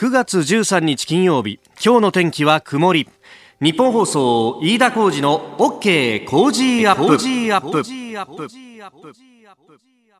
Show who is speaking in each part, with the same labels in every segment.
Speaker 1: 9月13日金曜日今日の天気は曇り。日本放送飯田浩二の OK 工事アップ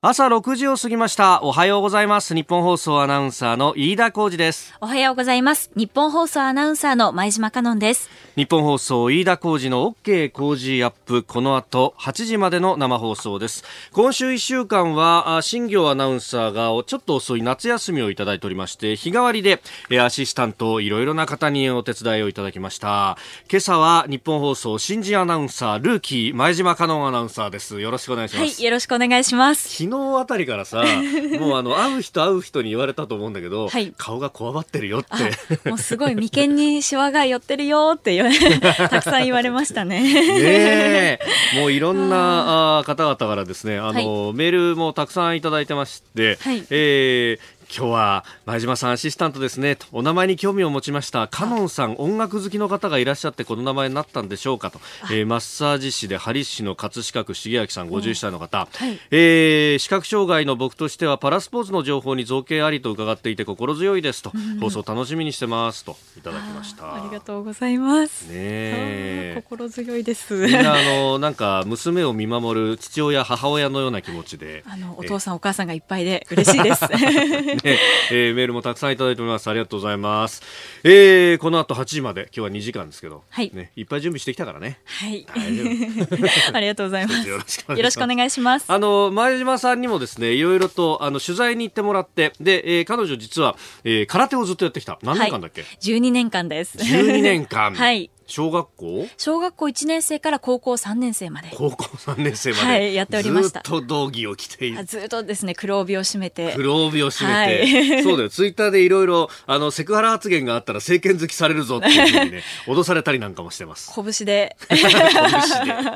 Speaker 1: 朝6時を過ぎました。おはようございます。日本放送アナウンサーの飯田浩二です。
Speaker 2: おはようございます。日本放送アナウンサーの前島香音です。
Speaker 1: 日本放送飯田浩二の OK 工事アップ。この後8時までの生放送です。今週1週間は新業アナウンサーがちょっと遅い夏休みをいただいておりまして日替わりでアシスタントいろいろな方にお手伝いをいただきました。今朝は日本放送新人アナウンサールーキー前島香音アナウンサーです。よろしくお願いします。
Speaker 2: はいよろしくお願いします
Speaker 1: 昨日あたりからさ もうあの会う人会う人に言われたと思うんだけど、はい、顔がこわばってるよって。
Speaker 2: もうすごい眉間にしわが寄ってるよって たくさん言われましたね。
Speaker 1: ねもういろんなあ方々からですねあの、はい、メールもたくさんいただいてまして、はい、えー今日は前島さんアシスタントですね。とお名前に興味を持ちました。カノンさん音楽好きの方がいらっしゃってこの名前になったんでしょうかと、えー、マッサージ師でハリ師の葛飾区重明さん51歳の方、はい、えー、視覚障害の僕としてはパラスポーツの情報に造形ありと伺っていて心強いですと、うん、放送楽しみにしてますと。いただきました。
Speaker 2: ありがとうございます。
Speaker 1: ね
Speaker 2: 心強いです。
Speaker 1: みんなあのなんか娘を見守る父親母親のような気持ちで。
Speaker 2: あのお父さん、お母さんがいっぱいで嬉しいです。
Speaker 1: ね えー、メールもたくさんいただいております。ありがとうございます。えー、この後8時まで、今日は2時間ですけど、はい。ね、いっぱい準備してきたからね。
Speaker 2: はい。ありがとうございます。よろしくお願いします。
Speaker 1: あの、前島さんにもですね、いろいろと、あの、取材に行ってもらって、で、えー、彼女実は、えー、空手をずっとやってきた。何年間だっけ、はい、
Speaker 2: ?12 年間です。
Speaker 1: 12年間。
Speaker 2: はい。
Speaker 1: 小学校？
Speaker 2: 小学校1年生から高校3年生まで。
Speaker 1: 高校3年生まで、
Speaker 2: はい、やっておりました。
Speaker 1: ずっと道着を着ている
Speaker 2: ずっとですね黒帯を締めて。
Speaker 1: 黒帯を締めて、はい、そうだよ。ツイッターでいろいろあのセクハラ発言があったら政権好きされるぞっていうふうにね 脅されたりなんかもしてます。
Speaker 2: 拳で。
Speaker 1: 拳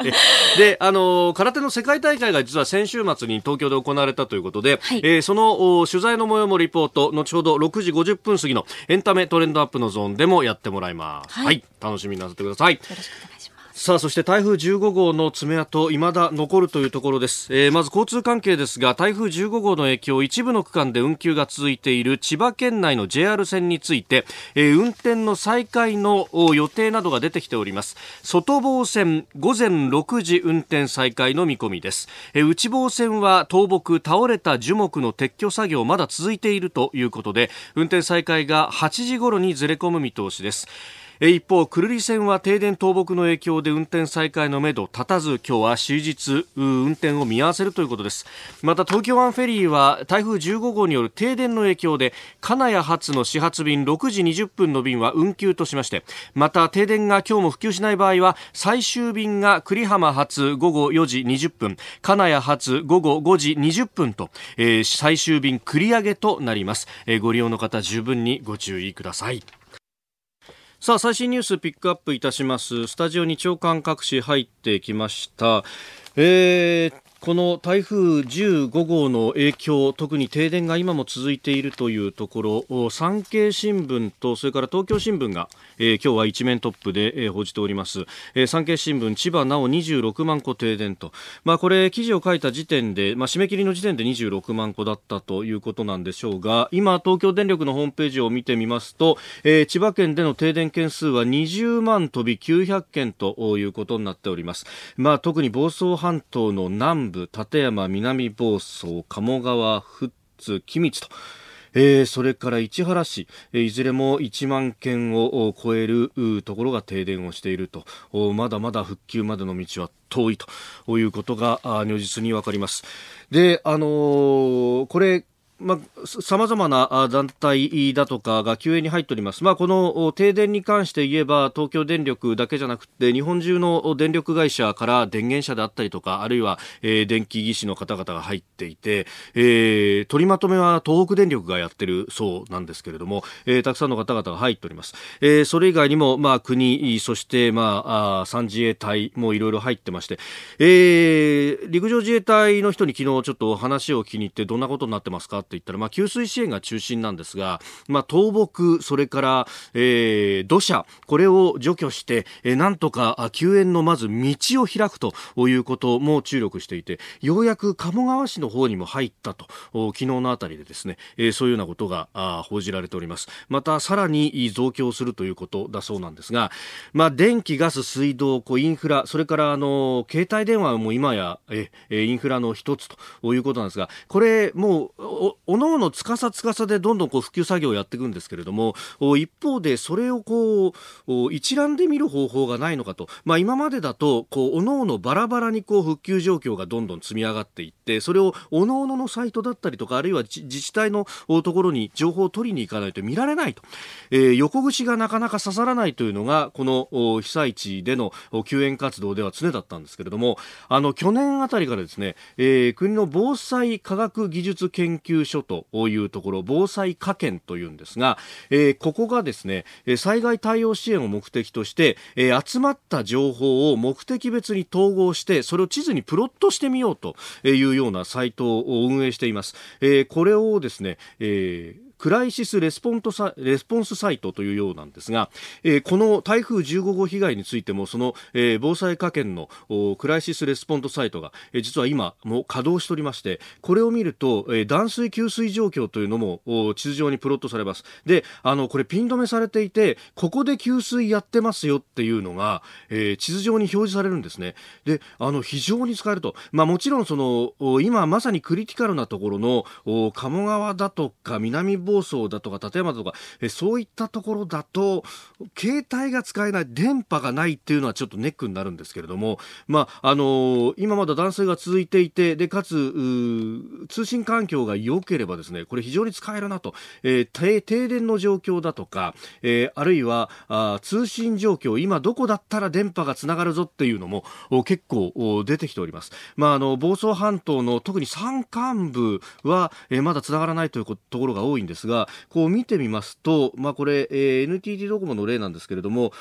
Speaker 1: で。であの空手の世界大会が実は先週末に東京で行われたということで、はい、えー、その取材の模様もリポート。後ほど6時50分過ぎのエンタメトレンドアップのゾーンでもやってもらいます、はい、はい、楽しみになさってください。
Speaker 2: しくお願いします。
Speaker 1: さあそして台風15号の爪痕いまだ残るというところです、えー、まず交通関係ですが台風15号の影響一部の区間で運休が続いている千葉県内の JR 線について、えー、運転の再開の予定などが出てきております。外房線午前6時運転再開の見込みです、えー、内房線は倒木倒れた樹木の撤去作業まだ続いているということで運転再開が8時頃にずれ込む見通しです一方久留里線は停電倒木の影響で運転再開のめど立たず今日は終日運転を見合わせるということです。また東京湾フェリーは台風15号による停電の影響で金谷発の始発便6時20分の便は運休としましてまた停電が今日も復旧しない場合は最終便が栗浜発午後4時20分金谷発午後5時20分と、えー、最終便繰り上げとなります、えー、ご利用の方十分にご注意ください。さあ最新ニュースピックアップいたします。スタジオに長官各紙入ってきました。えー、この台風15号の影響特に停電が今も続いているというところ産経新聞とそれから東京新聞が、えー、今日は一面トップで、えー、報じております、えー、産経新聞千葉なお26万戸停電と、まあ、これ記事を書いた時点で、まあ、締め切りの時点で26万戸だったということなんでしょうが今東京電力のホームページを見てみますと、えー、千葉県での停電件数は20万飛び900件ということになっております、まあ、特に房総半島の南部部、立山、南房総、鴨川、富津、君津と、えー、それから市原市、えー、いずれも1万件を超えるところが停電をしているとまだまだ復旧までの道は遠いということが如実に分かります。で、あのー、これさまあ、様々な団体だとかが救援に入っております。まあ、この停電に関して言えば、東京電力だけじゃなくて、日本中の電力会社から電源車であったりとか、あるいは、えー、電気技師の方々が入っていて、えー、取りまとめは東北電力がやってるそうなんですけれども、えー、たくさんの方々が入っております。えー、それ以外にも、まあ、国、そして、まあ、あ三自衛隊もいろいろ入ってまして、えー、陸上自衛隊の人に昨日ちょっと話を聞きに行って、どんなことになってますかっていったら、まあ、給水支援が中心なんですが、まあ、倒木、それから、えー、土砂、これを除去して、えー、なんとか救援のまず道を開くということも注力していて、ようやく鴨川市の方にも入ったと、昨日のあたりでですね、えー、そういうようなことが報じられております。また、さらに増強するということだそうなんですが、まあ、電気、ガス、水道、こうインフラ、それからあの携帯電話も今やえインフラの一つということなんですが、これもうおおのおのつかさつかさでどんどんこう普及作業をやっていくんですけれども、一方でそれをこう一覧で見る方法がないのかと、まあ、今までだとこうおのおのバラバラにこう復旧状況がどんどん積み上がっていって、それをおのおののサイトだったりとか、あるいは自治体のところに情報を取りに行かないと見られないと、えー、横串がなかなか刺さらないというのがこの被災地での救援活動では常だったんですけれども、あの去年あたりからですね、えー、国の防災科学技術研究所というところ、防災科研というんですが、えー、ここがですね、災害対応支援を目的として、えー、集まった情報を目的別に統合して、それを地図にプロットしてみようというようなサイトを運営しています。えー、これをですね、えークライシスレスポンサレスポンスサイトというようなんですが、えー、この台風15号被害についてもその、えー、防災科研のクライシスレスポンスサイトが、えー、実は今も稼働しておりましてこれを見ると、えー、断水給水状況というのも地図上にプロットされます。であのこれピン止めされていてここで給水やってますよっていうのが、えー、地図上に表示されるんですね。であの非常に使えると、まあ、もちろんその今まさにクリティカルなところの鴨川だとか南房総だとか立山とかえそういったところだと携帯が使えない電波がないっていうのはちょっとネックになるんですけれども、まああのー、今まだ断水が続いていてでかつ通信環境が良ければですねこれ非常に使えるなと、えー、停電の状況だとか、えー、あるいはあ通信状況今どこだったら電波がつながるぞっていうのも結構出てきております。まあ、あの房総半島の特に山間部は、えー、まだつながらないというところが多いんですですがこう見てみますと、まあ、これ、えー、NTT ドコモの例なんですけれども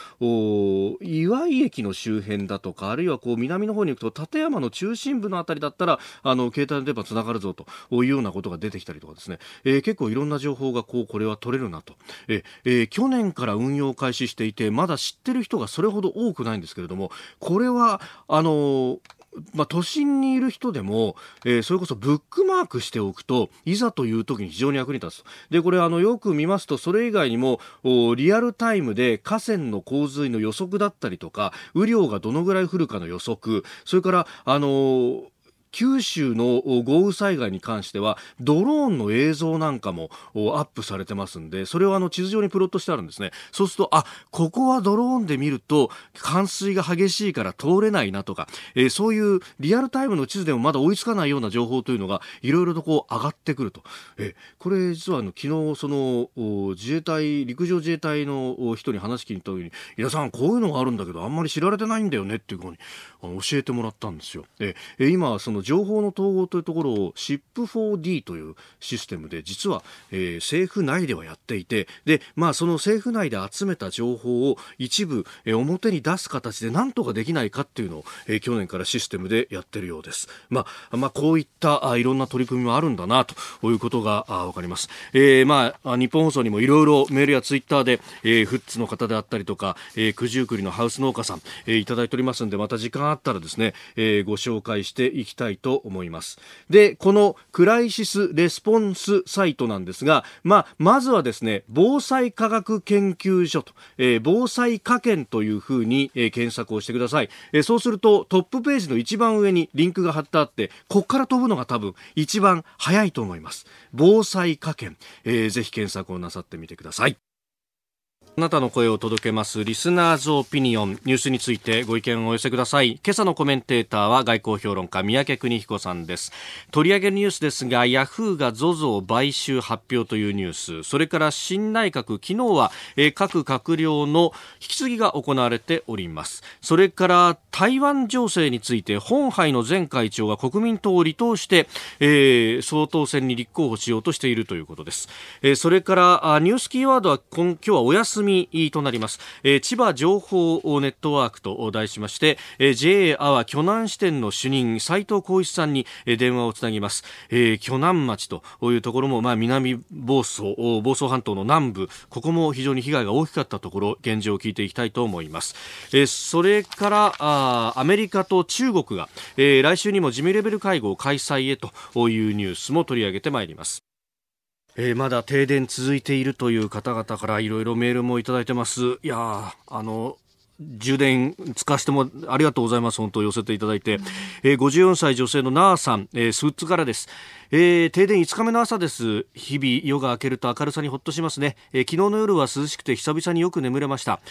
Speaker 1: 岩井駅の周辺だとかあるいはこう南の方に行くと立山の中心部のあたりだったらあの携帯の電波つながるぞというようなことが出てきたりとかですね、えー、結構いろんな情報がこうこれは取れるなと、えー、去年から運用開始していてまだ知ってる人がそれほど多くないんですけれどもこれはあのまあ、都心にいる人でも、えー、それこそブックマークしておくといざという時に非常に役に立つでこれあのよく見ますとそれ以外にもリアルタイムで河川の洪水の予測だったりとか雨量がどのぐらい降るかの予測それからあのー九州の豪雨災害に関してはドローンの映像なんかもアップされてますんでそれをあの地図上にプロットしてあるんですねそうするとあここはドローンで見ると冠水が激しいから通れないなとか、えー、そういうリアルタイムの地図でもまだ追いつかないような情報というのがいろいろとこう上がってくると、え、これ実はあの昨日その自衛隊陸上自衛隊の人に話聞いた時に「皆さんこういうのがあるんだけどあんまり知られてないんだよね」っていうふうにあの教えてもらったんですよ。で今その情報の統合というところを SIP4D というシステムで実は、えー、政府内ではやっていてで、まあ、その政府内で集めた情報を一部、えー、表に出す形で何とかできないかっていうのを、えー、去年からシステムでやってるようです。まあ、まあ、こういったあいろんな取り組みもあるんだなということがわかります。えー、まあ、日本放送にもいろいろメールやツイッターで、えー、フッツの方であったりとか、えー、九十九里のハウス農家さん、えー、いただいておりますんでまた時間あったらですね、えー、ご紹介していきたいと思います。で、このクライシスレスポンスサイトなんですが、まあ、まずはですね、防災科学研究所と、えー、防災科研というふうに、えー、検索をしてください、えー。そうするとトップページの一番上にリンクが貼ってあって、ここから飛ぶのが多分一番早いと思います。防災科研、えー、ぜひ検索をなさってみてください。あなたの声を届けますリスナーズオピニオンニュースについてご意見をお寄せください。今朝のコメンテーターは外交評論家三宅邦彦さんです。取り上げるニュースですがヤフーが ZOZO を買収発表というニュース。それから新内閣昨日は、えー、各閣僚の引き継ぎが行われております。それから台湾情勢について本杯の前会長が国民党を離党して、えー、総統選に立候補しようとしているということです、えー、それからニュースキーワードは今今日はお休み済みとなります、えー、千葉情報ネットワークと題しまして、えー、JA 阿波巨南支店の主任斉藤浩一さんに、えー、電話をつなぎます、えー、巨南町というところも、まあ、南房総房総半島の南部ここも非常に被害が大きかったところ現状を聞いていきたいと思います、えー、それからあアメリカと中国が、えー、来週にも事務レベル会合開催へというニュースも取り上げてまいります。えー、まだ停電続いているという方々からいろいろメールもいただいてます。いやあの、充電使わせてもありがとうございます。本当寄せていただいて。えー、54歳女性のナーさん、えー、スーツからです。えー、停電5日目の朝です。日々夜が明けると明るさにほっとしますね。えー、昨日の夜は涼しくて久々によく眠れました。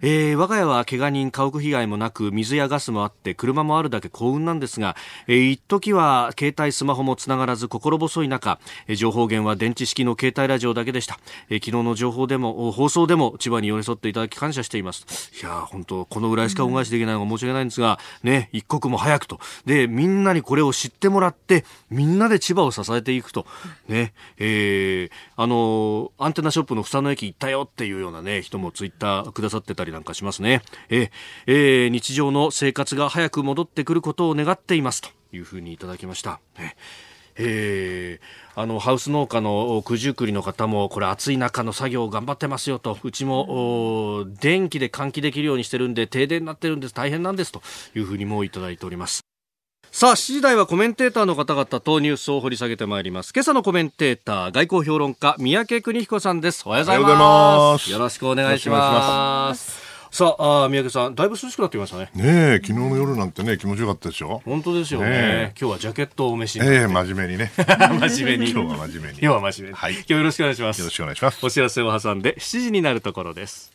Speaker 1: えー、我が家は怪我人、家屋被害もなく、水やガスもあって、車もあるだけ幸運なんですが、えー、一時は携帯、スマホもつながらず心細い中、え、情報源は電池式の携帯ラジオだけでした。えー、昨日の情報でも、放送でも千葉に寄り添っていただき感謝しています。いや本当このぐらいしか恩返しできないのが申し訳ないんですが、ね、一刻も早くと。で、みんなにこれを知ってもらって、みんなで千葉を支えていくと。ね、えー、あの、アンテナショップの房の駅行ったよっていうようなね、人もツイッターくださってたりなんかしますね。ええー、日常の生活が早く戻ってくることを願っていますというふうにいただきました。ねえー、あのハウス農家の九十九里の方もこれ暑い中の作業頑張ってますよとうちも電気で換気できるようにしてるんで停電になってるんです大変なんですというふうにもいただいておりますさあ、7時台はコメンテーターの方々とニュースを掘り下げてまいります。今朝のコメンテーター、外交評論家、三宅邦彦さんです。おはようございます。よろしくお願いします。さああ、三宅さん、だいぶ涼しくなってきましたね。
Speaker 3: ねえ、昨日の夜なんてね、気持ちよかったでしょ？
Speaker 1: 本当ですよね。ね今日はジャケットをお召し
Speaker 3: に。ええ真面目にね。
Speaker 1: 真面目に。
Speaker 3: 今日は真面目に。
Speaker 1: 今日は真面目に。はい。今日よろしくお願いします。
Speaker 3: よろしくお願いします。
Speaker 1: お知らせを挟んで、7時になるところです。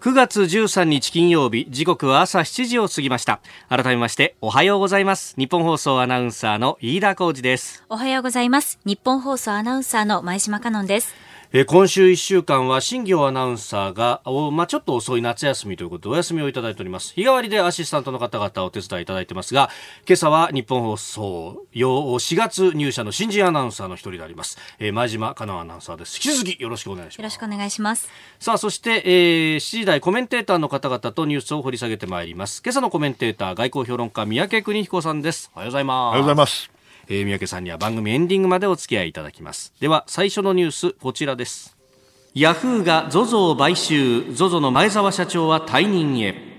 Speaker 1: 9月13日金曜日時刻は朝7時を過ぎました改めましておはようございます日本放送アナウンサーの飯田浩二です
Speaker 2: おはようございます日本放送アナウンサーの前島香音です
Speaker 1: えー、今週1週間は新業アナウンサーが、まあ、ちょっと遅い夏休みということでお休みをいただいております。日替わりでアシスタントの方々お手伝いいただいてますが今朝は日本放送4月入社の新人アナウンサーの一人であります、えー、前島香奈アナウンサーです。引き続きよろしくお願いします。
Speaker 2: よろしくお願いします。
Speaker 1: さあそして、えー、7時台コメンテーターの方々とニュースを掘り下げてまいります。今朝のコメンテーター外交評論家三宅邦彦さんです。おはようございます。お
Speaker 3: はようございます
Speaker 1: えー、三宅さんには番組エンディングまでお付き合いいただきます。では最初のニュースこちらです。ヤフーが ZOZO を買収。ZOZO の前澤社長は退任へ。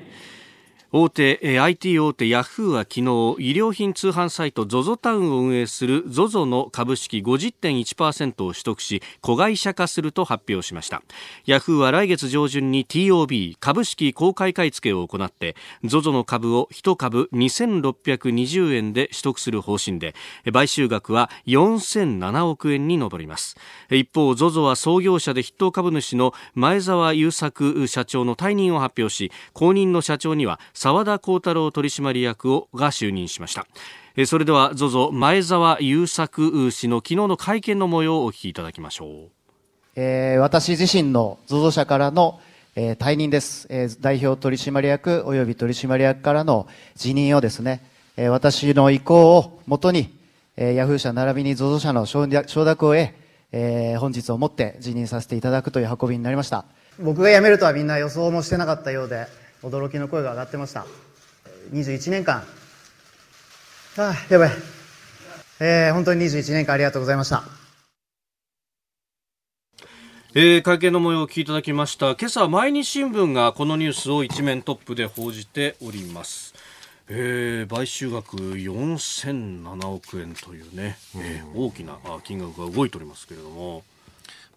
Speaker 1: 大手、IT 大手ヤフーは昨日医療品通販サイト ZOZO タウンを運営する ZOZO の株式50.1%を取得し子会社化すると発表しました。ヤフーは来月上旬に TOB 株式公開買い付けを行って ZOZO の株を1株2620円で取得する方針で買収額は4007億円に上ります。一方 ZOZO は創業者で筆頭株主の前澤友作社長の退任を発表し後任の社長には澤田幸太郎取締役をが就任しました。それでは ZOZO 前澤友作氏の昨日の会見の模様をお聞きいただきましょう、
Speaker 4: えー、私自身の ZOZO 社からの、えー、退任です、えー、代表取締役及び取締役からの辞任をですね、えー、私の意向をもとに、えー、ヤフー社並びに ZOZO 社の承諾を得、えー、本日をもって辞任させていただくという運びになりました。
Speaker 5: 僕が辞めるとはみんな予想もしてなかったようで驚きの声が上がってました。21年間。ああやばい、えー、本当に21年間ありがとうございました。
Speaker 1: えー、会見の模様をお聞きいただきました。今朝毎日新聞がこのニュースを一面トップで報じております、えー、買収額4007億円というね、えー、大きな金額が動いておりますけれども。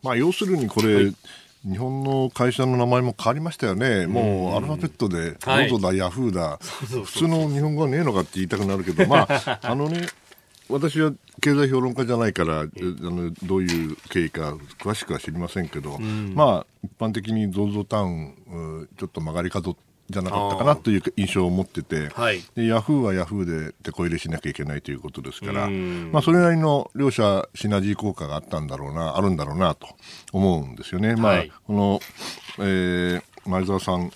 Speaker 3: まあ要するにこれ、はい日本の会社の名前も変わりましたよね、もうアルファベットで、ノートだ、ヤフーだ、普通の日本語はねえのかって言いたくなるけど、まあ、あのね、私は経済評論家じゃないから、あのどういう経緯か詳しくは知りませんけど、まあ、一般的に ZOZO タウン、ちょっと曲がり角じゃなかったかなという印象を持ってて、はい、でヤフーはヤフーで手こ入れしなきゃいけないということですから、まあ、それなりの両者シナジー効果があったんだろうなあるんだろうなと思うんですよね。まあ、この、えー、前澤さん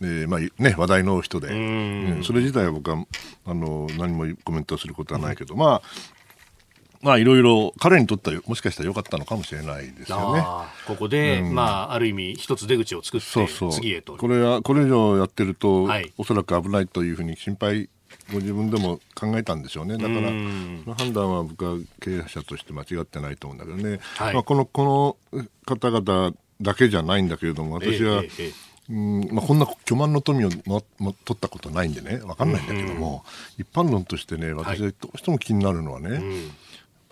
Speaker 3: えーまあね、話題の人で、うん、それ自体は僕はあの何もコメントすることはないけど、まあまあいろいろ彼にとってはもしかしたら良かったのかもしれないですよね。
Speaker 1: ここで、うん、まあある意味一つ出口を作ってそうそう。次へと。
Speaker 3: これはこれ以上やってると、はい、おそらく危ないというふうに心配ご自分でも考えたんでしょうね。だからその判断は僕は経営者として間違ってないと思うんだけどね、はい、まあ、このこの方々だけじゃないんだけれども私は、えええうんまあ、こんな巨万の富をもも取ったことないんでね。分かんないんだけども、うん、一般論としてね私はどうしても気になるのはね、はい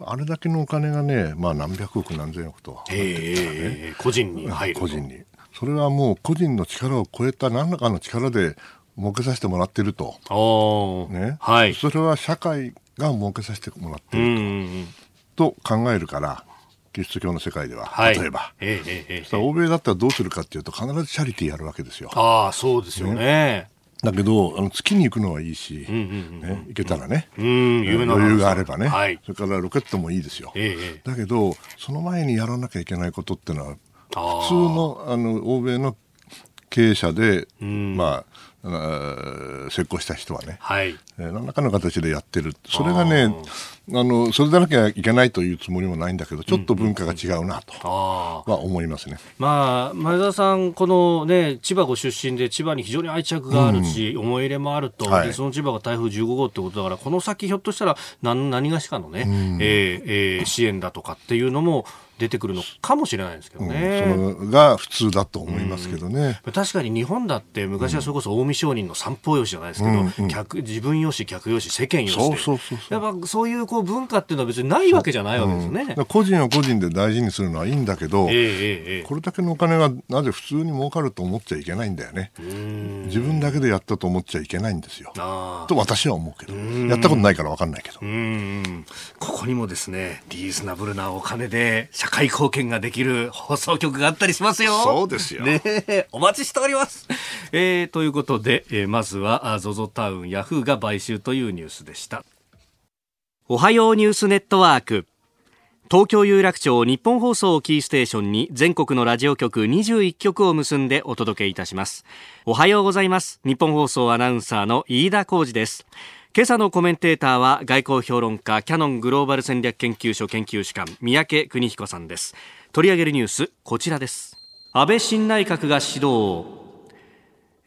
Speaker 3: あれだけのお金がね、まあ、何百億何千億と、
Speaker 1: ね、個人に入
Speaker 3: る個人に。それはもう個人の力を超えた何らかの力で儲けさせてもらってると、ね。はい、それは社会が儲けさせてもらってると。と考えるからキリスト教の世界では、はい、例えば、ええええ、欧米だったらどうするかっていうと必ずチャリティーやるわけですよ。
Speaker 1: ああそうですよね。ね
Speaker 3: だけどあの月に行くのはいいし、うんうんうんね、行けたらね、うん、余裕があればね、はい、それからロケットもいいですよ、ええ、だけどその前にやらなきゃいけないことっていうのは普通のあの欧米の経営者で、うん、まあ成功した人はね、はい、えー、何らかの形でやってる。それがねあのそれでなきゃいけないというつもりもないんだけどちょっと文化が違うなとは思いますね、
Speaker 1: まあ、前澤さん、この、ね、千葉ご出身で千葉に非常に愛着があるし、うん、思い入れもあると、はい、その千葉が台風15号ってことだからこの先ひょっとしたら何何がしかのね、うん、えー、えー、支援だとかっていうのも出てくるのかもしれないですけどね、
Speaker 3: うん、それが普通だと思いますけどね、
Speaker 1: うん、確かに日本だって昔はそれこそ近江商人の三方よしじゃないですけど、うんうん、客自分よし客よし世間よしそうそうそうやっぱそういうこう文化っていうのは別にないわけじゃないわけですね、
Speaker 3: う。ん、個人は個人で大事にするのはいいんだけど、えーえー、これだけのお金がなぜ普通に儲かると思っちゃいけないんだよね。自分だけでやったと思っちゃいけないんですよ。と私は思うけど。やったことないから分かんないけど。
Speaker 1: ここにもですねリーズナブルなお金で社会貢献ができる放送局があったりしますよ。
Speaker 3: そうですよ。ね
Speaker 1: お待ちしております。えー、ということで、えー、まずは ZOZO タウンヤフーが買収というニュースでした。おはようニュースネットワーク。東京有楽町日本放送キーステーションに全国のラジオ局21局を結んでお届けいたします。おはようございます。日本放送アナウンサーの飯田浩二です。今朝のコメンテーターは外交評論家キャノングローバル戦略研究所研究主幹三宅邦彦さんです。取り上げるニュースこちらです。安倍新内閣が始動。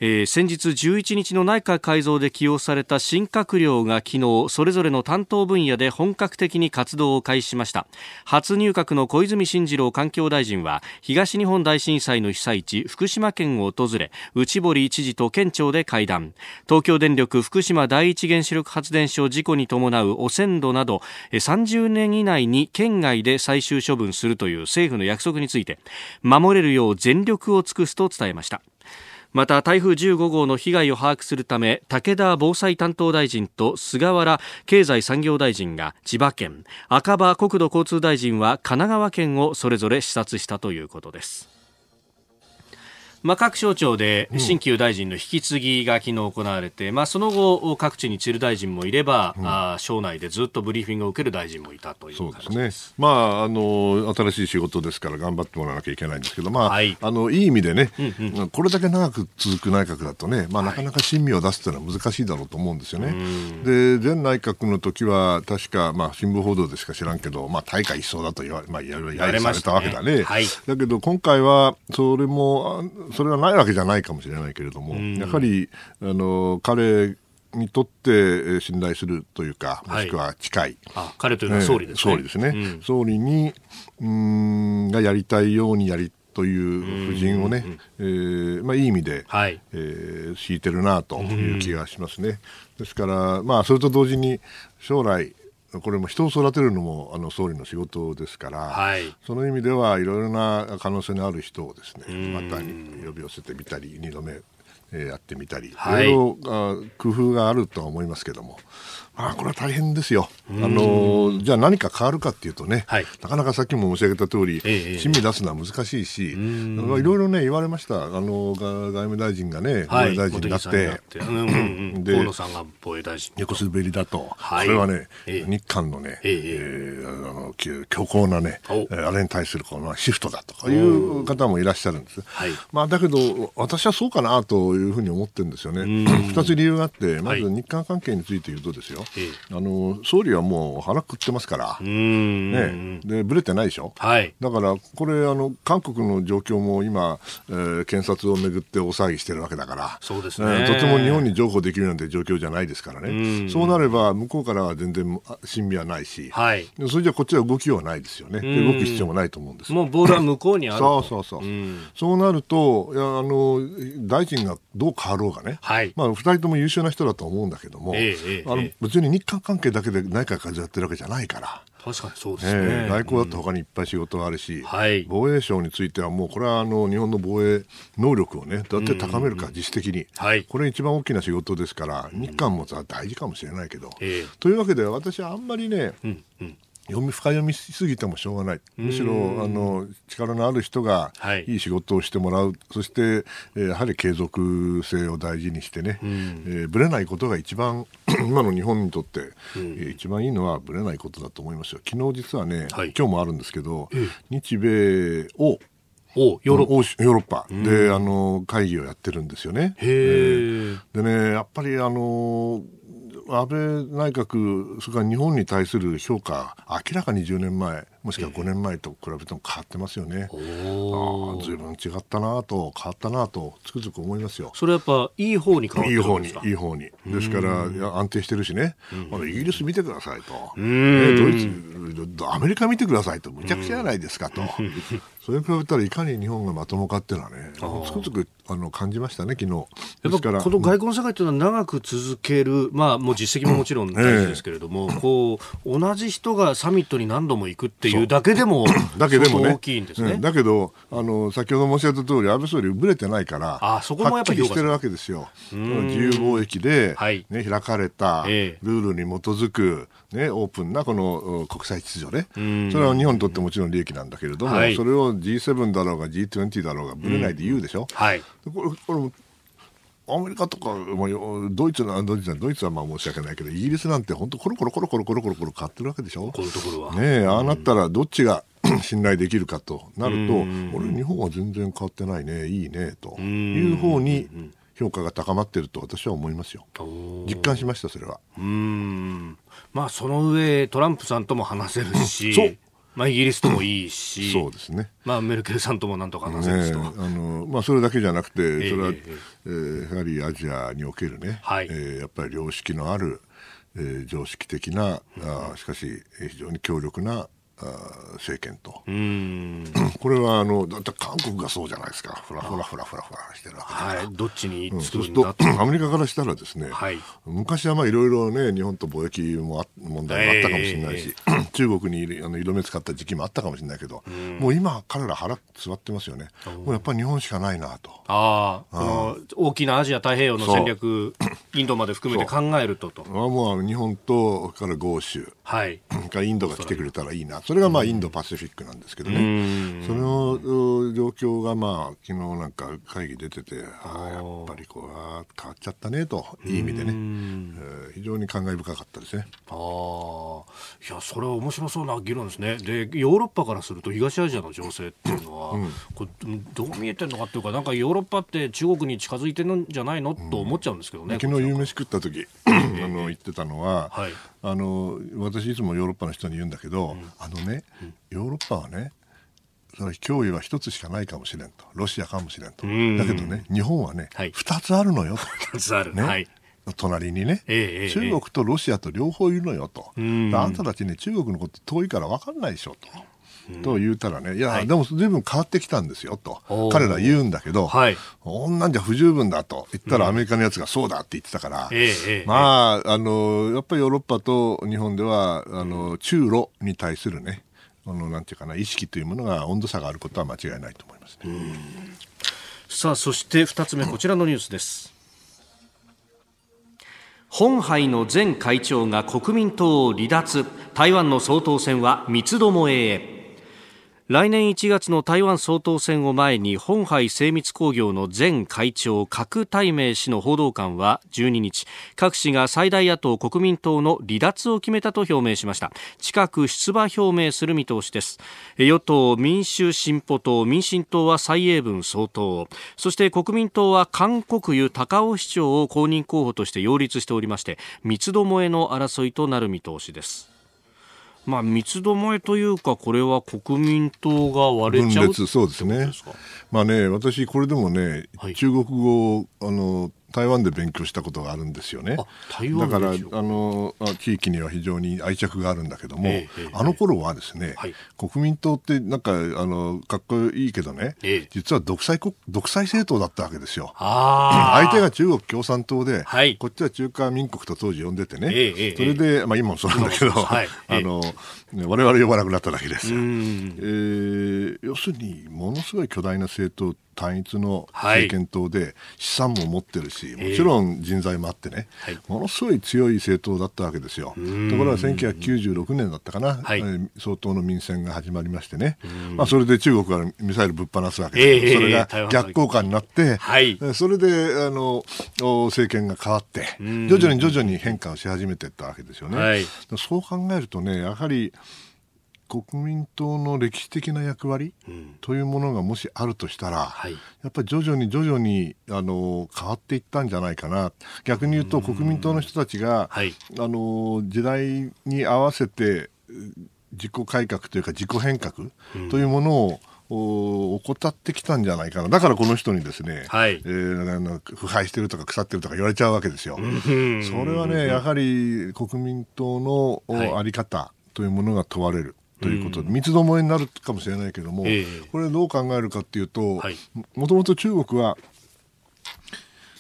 Speaker 1: えー、先日11日の内閣改造で起用された新閣僚が昨日それぞれの担当分野で本格的に活動を開始しました。初入閣の小泉進次郎環境大臣は東日本大震災の被災地福島県を訪れ内堀知事と県庁で会談。東京電力福島第一原子力発電所事故に伴う汚染土など30年以内に県外で最終処分するという政府の約束について守れるよう全力を尽くすと伝えました。また台風15号の被害を把握するため武田防災担当大臣と菅原経済産業大臣が千葉県赤羽国土交通大臣は神奈川県をそれぞれ視察したということです。まあ、各省庁で新旧大臣の引き継ぎが昨日行われて、まあ、その後、各地に散る大臣もいれば、うん、あ省内でずっとブリーフィングを受ける大臣もいたというそうですね、
Speaker 3: まあ、あの新しい仕事ですから頑張ってもらわなきゃいけないんですけど、まあはい、あのいい意味でね、うんうん、これだけ長く続く内閣だとね、まあ、なかなか親身を出すというのは難しいだろうと思うんですよね。で前内閣の時は確か、まあ、新聞報道でしか知らんけど、まあ、大会一掃だと言われ、まあ、ややされたわけだね。ねはい、だけど今回はそれもそれはないわけじゃないかもしれないけれども、やはりあの彼にとって信頼するというか、もしくは近い、
Speaker 1: あ彼というのは総理です
Speaker 3: ね、総理ですね、うん、総理にうんがやりたいようにやりという布陣をね、えーまあ、いい意味で、はい。えー、敷いてるなという気がしますね。ですから、まあ、それと同時に将来これも人を育てるのもあの総理の仕事ですから、はい、その意味ではいろいろな可能性のある人をですねまた呼び寄せてみたり2度目、えー、やってみたり、はい、いろいろ工夫があるとは思いますけども。あこれは大変ですよ。あのじゃあ何か変わるかっていうとね、はい、なかなかさっきも申し上げた通り、ええ、親身出すのは難しいし、いろいろね言われました。あの外務大臣がね、防衛大臣になって、
Speaker 1: で河野さんが防衛大臣
Speaker 3: 横滑りだと、はい、これはね、え、日韓のね、ええー、あの強硬なね、あれに対するこのシフトだとかいう方もいらっしゃるんです。はい、まあだけど私はそうかなというふうに思ってるんですよね。二つ理由があって、まず日韓関係について言うとですよ、はい、あの総理はもう腹くってますから、ね、でぶれてないでしょ、はい、だからこれあの、韓国の状況も今、えー、検察をめぐって大騒ぎしてるわけだから、
Speaker 1: そうですね、
Speaker 3: とても日本に譲歩できるなんて状況じゃないですからね、そうなれば向こうからは全然審美はないし、はい、それじゃこっちは動きようはないですよね、動く必要もないと思うんです
Speaker 1: もうボールは向こうにある
Speaker 3: そうそうそう、そうなるといやあの、大臣がどう変わろうがね、はい、まあ、2人とも優秀な人だと思うんだけども、えーえー、あの別に日韓関係だけで内閣がやってるわけじゃないから。
Speaker 1: 確かにそうですね、え
Speaker 3: ー、外交だって他にいっぱい仕事があるし、うんはい、防衛省についてはもうこれはあの日本の防衛能力をねどうやって高めるか、自主的に、はい、これ一番大きな仕事ですから日韓も大事かもしれないけど、えー、というわけで私はあんまりね、うんうん読み深読みしすぎてもしょうがない。むしろあの力のある人がい。い仕事をしてもらう、はい、そして、えー、やはり継続性を大事にしてね、えー、ぶれないことが一番 今の日本にとって、えー、一番いいのはぶれないことだと思いますよ。昨日実はね、はい、今日もあるんですけど、日米を
Speaker 1: ヨーロ
Speaker 3: ッパ。で、あの会議をやってるんですよね。えー、でねやっぱりあの安倍内閣、それから日本に対する評価、明らかに10年前、もしくは5年前と比べても変わってますよね。ああ、ずいぶん違ったなと、変わったなと、つくづく思いますよ。
Speaker 1: それやっぱ、いい方に変わって
Speaker 3: いい方に、いい方に。ですから、安定してるしね、あのイギリス見てくださいと、えドイツ、アメリカ見てくださいと、むちゃくちゃじゃないですかと。それに比べたらいかに日本がまともかっていうのはね、つくづくあの感じましたね、昨日。
Speaker 1: やっぱこの外交の社会というのは長く続ける、まあ、もう実績ももちろん大事ですけれども、ええ、こう同じ人がサミットに何度も行くっていうだけでも、だけでもね、大きいんですね、
Speaker 3: うん、だけどあの、先ほど申し上げた通り、安倍総理、ぶれてないから、
Speaker 1: あそこもやっぱり
Speaker 3: してるわけですよ、自由貿易で、はい。ね、開かれた、ルールに基づく、ね、オープンなこの国際秩序ね、それは日本にとってもちろん利益なんだけれども、はい、それを G7 だろうが G20 だろうがぶれないで言うでしょ。はい、これこれアメリカとか、まあ、ドイツドイツはドイツはまあ申し訳ないけどイギリスなんて本当コロコロコロコロコロコロコロ変わってるわけでしょ？
Speaker 1: こういうところは
Speaker 3: ねああなったらどっちが 信頼できるかとなると俺日本は全然変わってないねいいねという方に評価が高まっていると私は思いますよ。実感しましたそれは。
Speaker 1: うん。まあその上トランプさんとも話せるし まあ、イギリスともいいし、
Speaker 3: そうですね、
Speaker 1: まあ、メルケルさんともなんとか話せると、ね、
Speaker 3: あのまあ、それだけじゃなくて、それは、えー、えー、やはりアジアにおけるね、はい。えー、やっぱり良識のある、えー、常識的な、うん、あしかし、非常に強力な政権と。これはあのだって韓国がそうじゃないですか、ふらふらふらふらふらしてるわけ
Speaker 1: はい、どっちにつく
Speaker 3: んだ、うん、アメリカからしたらですね、はい、昔はまあいろいろね、日本と貿易も問題もあったかもしれないし、えー、中国にあの色目使った時期もあったかもしれないけど、うもう今、彼ら腹座ってますよね、もうやっぱり日本しかないなと。
Speaker 1: ああ、の大きなアジア太平洋の戦略、インドまで含めて考えるとと。
Speaker 3: もう。日本とから豪州、はい、インドが来てくれたらいいな。それがまあインドパシフィックなんですけどね、その状況がまあ昨日なんか会議出てて、ああ、やっぱりこう変わっちゃったねと、いい意味でね、えー、非常に感慨深かったですね。あ
Speaker 1: いや、それは面白そうな議論ですね。で、ヨーロッパからすると東アジアの情勢っていうのは、うん、これどう見えてるのかっていうか、なんかヨーロッパって中国に近づいてるんじゃないのと思っちゃうんですけどね。
Speaker 3: 昨日夕飯食った時 あの言ってたのは、はい、あの私いつもヨーロッパの人に言うんだけど、うん、あのね、ヨーロッパはねその脅威は一つしかないかもしれんと。ロシアかもしれんと。だけどね日本はね、はい、2つあるのよ
Speaker 1: と。つある、ね、はい。
Speaker 3: 隣にね、えー、中国とロシアと両方いるのよと、あんたたちね中国のこと遠いから分かんないでしょと。と言うたらね、いや、はい、でも随分変わってきたんですよと、彼ら言うんだけど、はい、こんなんじゃ不十分だと。言ったら、アメリカのやつがそうだって言ってたから、うん、まあ、あの、やっぱりヨーロッパと日本では、あの、中ロに対するね、あの、なんていうかな、意識というものが温度差があることは間違いないと思いますね。
Speaker 1: さあ、そして二つ目、こちらのニュースです。本杯の前会長が国民党を離脱。台湾の総統選は三つどもえへ来年1月の台湾総統選を前に本杯精密工業の前会長郭台銘氏の報道官は12日郭氏が最大野党国民党の離脱を決めたと表明しました。近く出馬表明する見通しです。与党民主進歩党民進党は蔡英文総統。そして国民党は韓国湯高尾市長を公認候補として擁立しておりまして三つどもえの争いとなる見通しです。まあ、三つどもえというか、これは国民党が割れちゃう分裂
Speaker 3: そうですね。まあね、私、これでもね、はい、中国語あの台湾で勉強したことがあるんですよね。だからあの地域には非常に愛着があるんだけども、えー、あの頃はですね、はい、国民党ってなんかあのかっこいいけどね、えー、実は独裁国独裁政党だったわけですよ。相手が中国共産党で、はい、こっちは中華民国と当時呼んでてね、えー、それで、まあ、今もそうなんだけど、はい、あの我々呼ばなくなっただけです。よ。えー、要するにものすごい巨大な政党単一の政権党で資産も持ってるし、もちろん人材もあってね、はい、ものすごい強い政党だったわけですよ。ところが1996年だったかな、はい、総統の民選が始まりましてね、まあ、それで中国がミサイルぶっ放すわけです、それが逆効果になって、はい、それであの政権が変わって、徐々に徐々に変化をし始めていったわけですよね。そう考えるとね、やはり国民党の歴史的な役割というものがもしあるとしたら、はい、やっぱり徐々に徐々にあの変わっていったんじゃないかな。逆に言うと国民党の人たちが、はい、あの時代に合わせて自己改革というか自己変革というものを、怠ってきたんじゃないかな。だからこの人にですね、はい、えー、腐敗してるとか腐ってるとか言われちゃうわけですよ。それはね、やはり国民党のあり方というものが問われる。ということで、三つどもえになるかもしれないけども、えー、これどう考えるかっていうと、もともと中国は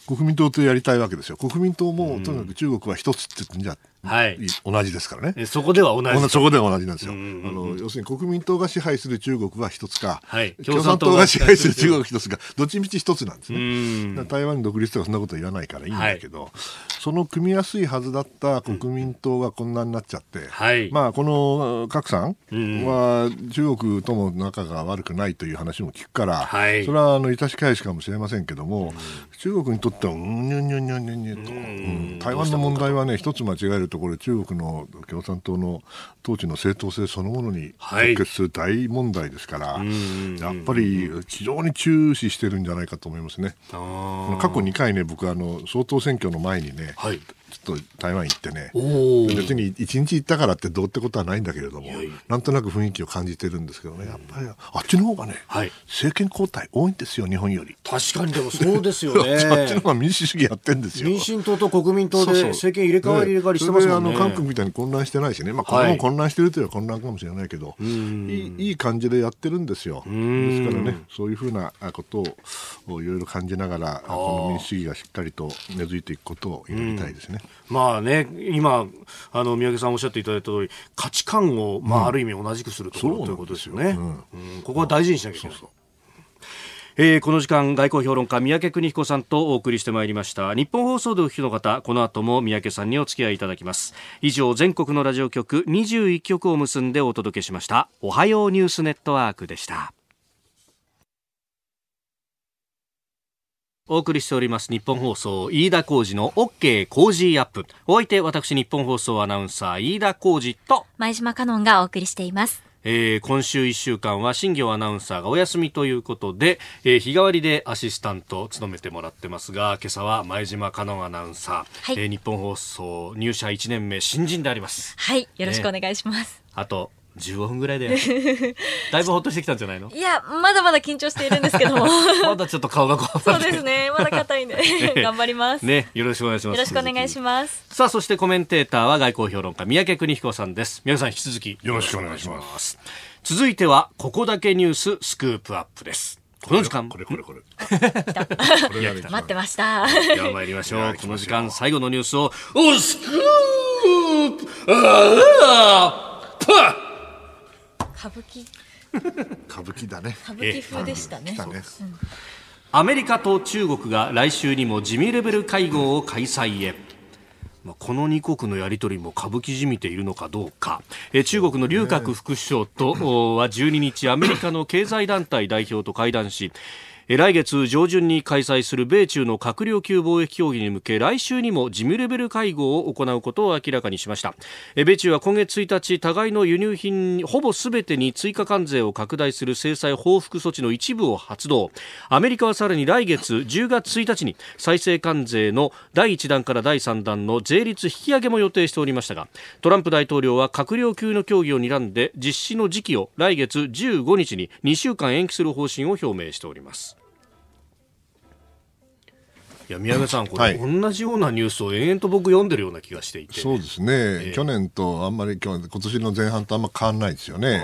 Speaker 3: 国民党とやりたいわけですよ。国民党も、とにかく中国は一つって言ってんじゃはい、同じですからね。
Speaker 1: そこでは同じ。
Speaker 3: そこでは同じなんですよ。あの要するに国民党が支配する中国は一つか、はい、共産党が支配する中国一つか、どっちみち一つなんですね。台湾独立とかそんなこと言わないからいいんだけど、はい、その組みやすいはずだった国民党がこんなになっちゃって、はい、まあこの郭さんは中国とも仲が悪くないという話も聞くから、はい、それはあの致し返しかもしれませんけども、中国にとってはうんにゅんにゅんにゅんにゅんにゅんと、うん、台湾の問題はね一つ間違えるところ中国の共産党の統治の正当性そのものに直結する大問題ですから、はい、やっぱり非常に注視してるんじゃないかと思いますね。過去2回ね僕あの総統選挙の前にね、はい、ちょっと台湾行ってね、別に1日行ったからってどうってことはないんだけれども、なんとなく雰囲気を感じてるんですけどね、やっぱりあっちの方がね、はい、政権交代多いんですよ、日本より。
Speaker 1: 確かにでもそうですよね。
Speaker 3: あっちの方が民主主義やってんですよ。
Speaker 1: 民進党と国民党で政権入れ替わり入れ替わりしてますもんね。
Speaker 3: あの韓国みたいに混乱してないしね、まあ、これも混乱してるというのは混乱かもしれないけど、い、いいい感じでやってるんですよ。ですからね、そういうふうなことをいろいろ感じながら、この民主主義がしっかりと根付いていくことを祈りたいですね。
Speaker 1: まあね、今、あの、宮家さんおっしゃっていただいた通り、価値観を、まあ、ある意味同じくするところ、ということですよね。うん。ここは大事にしなきゃいけない。そうそう。えー、この時間外交評論家三宅邦彦さんとお送りしてまいりました。日本放送でお聞きの方この後も三宅さんにお付き合いいただきます。以上全国のラジオ局21局を結んでお届けしました。おはようニュースネットワークでしたお送りしております日本放送飯田浩二の OK 工事アップ。お相手私日本放送アナウンサー飯田浩二と
Speaker 2: 前島香音がお送りしています。
Speaker 1: えー、今週1週間は新業アナウンサーがお休みということで、えー、日替わりでアシスタントを務めてもらってますが今朝は前島香音アナウンサー、はい、えー、日本放送入社1年目新人であります。
Speaker 2: はいよろしくお願いします、
Speaker 1: あと15分ぐらいで だいぶほっとしてきたんじゃないの？
Speaker 2: いやまだまだ緊張しているんですけども。
Speaker 1: まだちょっと顔がこ
Speaker 2: そうですね。まだ硬いんで。頑張ります。
Speaker 1: ねよろしくお願いします。
Speaker 2: よろしくお願いします。
Speaker 1: さあそしてコメンテーターは外交評論家三宅邦彦さんです。宮さん引き続き
Speaker 3: よろしくお願いします。
Speaker 1: 続いてはここだけニューススクープアップです。この時間。
Speaker 3: これこれこれ。
Speaker 2: 待ってました。
Speaker 1: では参りましょう。この時間最後のニュースをおスクープ。あ
Speaker 2: ーパッ歌舞伎。
Speaker 3: 歌舞伎だね。
Speaker 2: 歌舞伎風でしたね、ね。
Speaker 1: う。ん、アメリカと中国が来週にも地味レベル会合を開催へ。まあ、この2国のやり取りも歌舞伎じみているのかどうか、え中国の劉鶴副首相とは12日アメリカの経済団体代表と会談し来月上旬に開催する米中の閣僚級貿易協議に向け来週にも事務レベル会合を行うことを明らかにしました。米中は今月1日互いの輸入品ほぼ全てに追加関税を拡大する制裁報復措置の一部を発動。アメリカはさらに来月10月1日に再生関税の第1弾から第3弾の税率引き上げも予定しておりましたがトランプ大統領は閣僚級の協議を睨んで実施の時期を来月15日に2週間延期する方針を表明しております。いや宮部さん、これ、はい、同じようなニュースを延々と僕、読んでるような気がしていて。
Speaker 3: そうですね、えー、去年とあんまり今年の前半とあんま変わらないですよね。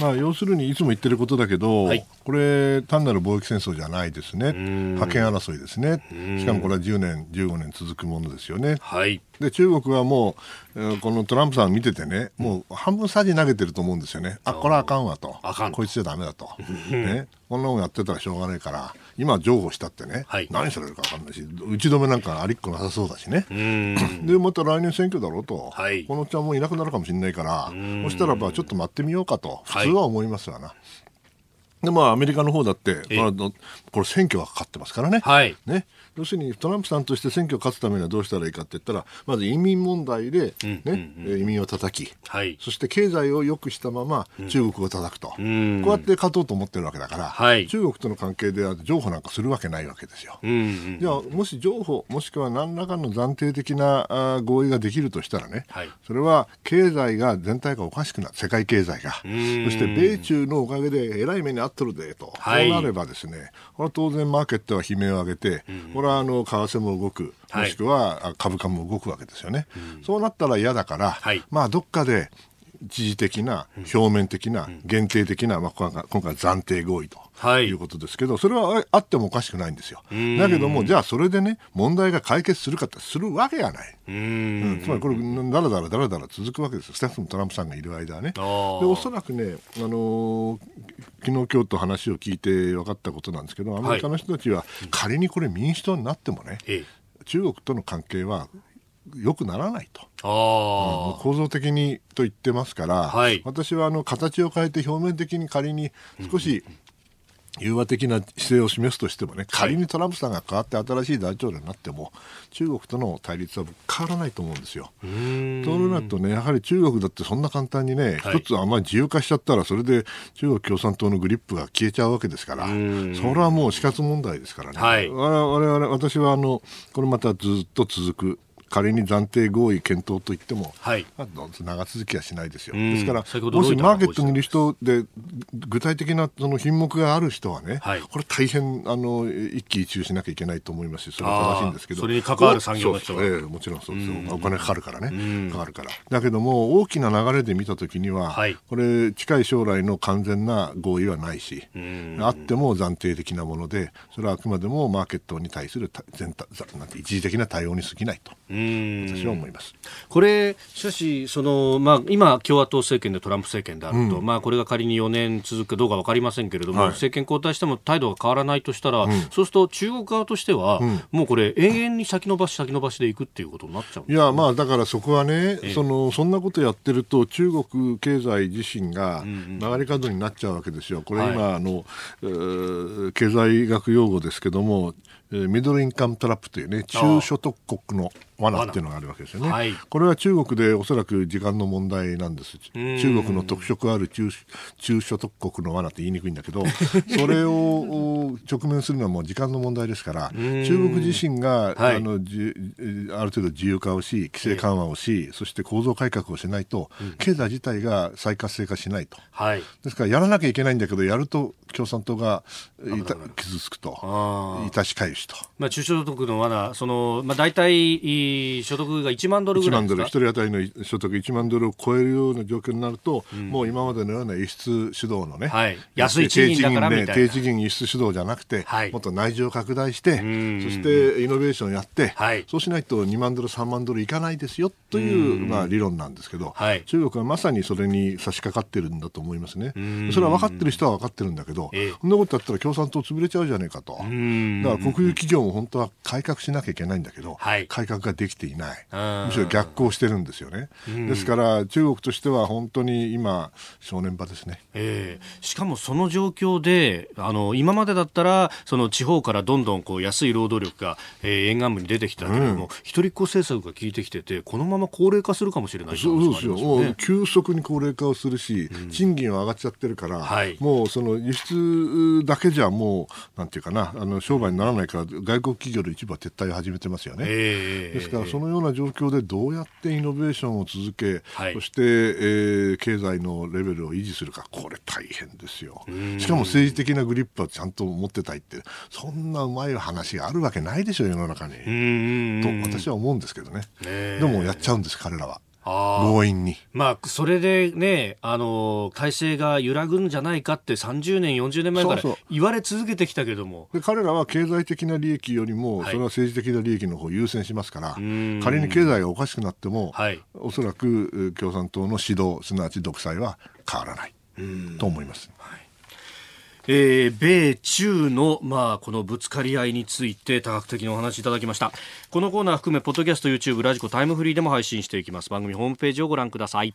Speaker 3: まあ、要するにいつも言ってることだけど、はい、これ、単なる貿易戦争じゃないですね、覇権争いですね、しかもこれは10年、15年続くものですよね。
Speaker 1: はい、
Speaker 3: で中国はもう、このトランプさん見ててね、もう半分さじ投げてると思うんですよね、あこれはあかんわと、こいつじゃだめだと、ね、こんなもんやってたらしょうがないから、今、譲歩したってね、はい、何されるか分かんないし、打ち止めなんかありっこなさそうだしね、でまた来年選挙だろうと、はい、このちゃんもいなくなるかもしれないから、そしたらばちょっと待ってみようかと、普通は思いますわな。でまあ、アメリカの方だって、まあ、これ、選挙がかかってますからね。
Speaker 1: はい、
Speaker 3: ね要するにトランプさんとして選挙を勝つためにはどうしたらいいかって言ったらまず移民問題で、ね、うんうん。うん、移民を叩き、はい、そして経済を良くしたまま中国を叩くと、うん、こうやって勝とうと思ってるわけだから、はい、中国との関係では譲歩なんかするわけないわけですよ。うんうん、じゃあもし譲歩もしくは何らかの暫定的な合意ができるとしたらね、はい、それは経済が全体がおかしくなる。世界経済が、そして米中のおかげでえらい目に遭ってるでと、はい、そうなればですねこれは当然マーケットは悲鳴を上げて、うんこれはあの為替も動く、もしくは株価も動くわけですよね。そうなったら嫌だから、はい、まあどっかで一時的な、表面的な、限定的な、まあ、今回暫定合意と。はい、いうことですけど、それはあってもおかしくないんですよ。だけども、じゃあそれでね、問題が解決するかってするわけがない。うん、つまりこれ、だらだらだらだら続くわけですよ、スタッフもトランプさんがいる間はね。でおそらくね、あのー、昨日今日と話を聞いて分かったことなんですけど、アメリカの人たちは、仮にこれ民主党になってもね、はい、中国との関係は良くならないと。あ構造的にと言ってますから、はい、私はあの形を変えて表面的に仮に少し融和的な姿勢を示すとしてもね、仮にトランプさんが変わって新しい大統領になっても、中国との対立は変わらないと思うんですよ。となるとね、やはり中国だってそんな簡単にね、はい、一つあんまり自由化しちゃったら、それで中国共産党のグリップが消えちゃうわけですから、それはもう死活問題ですからね。はい、我々私はあの、これまたずっと続く。仮に暫定合意検討といっても、はい、まあ、長続きはしないですよ。ですから、もしマーケットにいる人で、具体的なその品目がある人はね、はい、これ大変あの一喜一憂しなきゃいけないと思いますし、それは正しいんですけど、
Speaker 1: それに関わる産業の人
Speaker 3: は、えー、もちろんそうです。よ、お金かかるからね、かかるから。だけども、大きな流れで見たときには、はい、これ、近い将来の完全な合意はないし、あっても暫定的なもので、それはあくまでもマーケットに対する全体なんて一時的な対応に過ぎないと。私は思います。
Speaker 1: これ、しかしその、まあ、今、共和党政権でトランプ政権であると、うん、まあ、これが仮に4年続くかどうか分かりませんけれども、はい、政権交代しても態度が変わらないとしたら、うん、そうすると中国側としては、うん、もうこれ、永遠に先延ばし、先延ばしでいくっていうことになっちゃう
Speaker 3: いや、まあ、だからそこはね、えその、そんなことやってると、中国経済自身が曲がり角になっちゃうわけですよ。これ今、はい、あの、経済学用語ですけども、ミドルインカムトラップというね、中所得国の罠っていうのがあるわけですよね、はい、これは中国でおそらく時間の問題なんです、中国の特色ある中中所得国の罠って言いにくいんだけど、それを直面するのはもう時間の問題ですから、中国自身が、はい、あのじある程度自由化をし、規制緩和をし、そして構造改革をしないと、経済自体が再活性化しないと、はい、ですからやらなきゃいけないんだけど、やると共産党が傷つくと、致し返しと。
Speaker 1: まあ、中所得の罠、そのまあ、大体所得が1万ドルぐらい1万ドル、1
Speaker 3: 人当たりの所得1万ドルを超えるような状況になると、うん、もう今までのような輸出主導のね、はい、
Speaker 1: 安い賃金だからみたいな。
Speaker 3: 低賃金輸出主導じゃなくて、はい、もっと内需を拡大して、そしてイノベーションやって、はい、そうしないと2万ドル、3万ドルいかないですよという、まあ、理論なんですけど、はい、中国はまさにそれに差し掛かってるんだと思いますね。それは分かってる人は分かってるんだけど、えー、そんなことやったら共産党潰れちゃうじゃないかと。だから国有企業も本当は改革しなきゃいけないんだけど、改革がができていない、むしろ逆行してるんですよね、ですから中国としては本当に今、正念場ですね、
Speaker 1: えー、しかもその状況で、あの今までだったら、その地方からどんどんこう安い労働力が、えー、沿岸部に出てきたけれども、うん、一人っ子政策が効いてきてて、このまま高齢化するかもしれない
Speaker 3: そうですよ、ね、急速に高齢化をするし、うん、賃金は上がっちゃってるから、はい、もうその輸出だけじゃもう、なんていうかな、あの商売にならないから、外国企業の一部は撤退を始めてますよね。えー、ですから、そのような状況でどうやってイノベーションを続け、はい、そして、えー、経済のレベルを維持するか、これ大変ですよ。しかも政治的なグリップはちゃんと持ってたいって、そんなうまい話があるわけないでしょ、世の中に。と私は思うんですけどね。でもやっちゃうんです、彼らは。強引に。
Speaker 1: まあ、それでね、あの、体制が揺らぐんじゃないかって30年、40年前から言われ続けてきたけども。
Speaker 3: で彼らは経済的な利益よりも、それは政治的な利益の方を優先しますから、仮に経済がおかしくなっても、はい、おそらく共産党の指導、すなわち独裁は変わらないと思います。はい
Speaker 1: えー、米中の、まあ、このぶつかり合いについて多角的にお話いただきました。このコーナー含めポッドキャスト YouTube ラジコタイムフリーでも配信していきます。番組ホームページをご覧ください。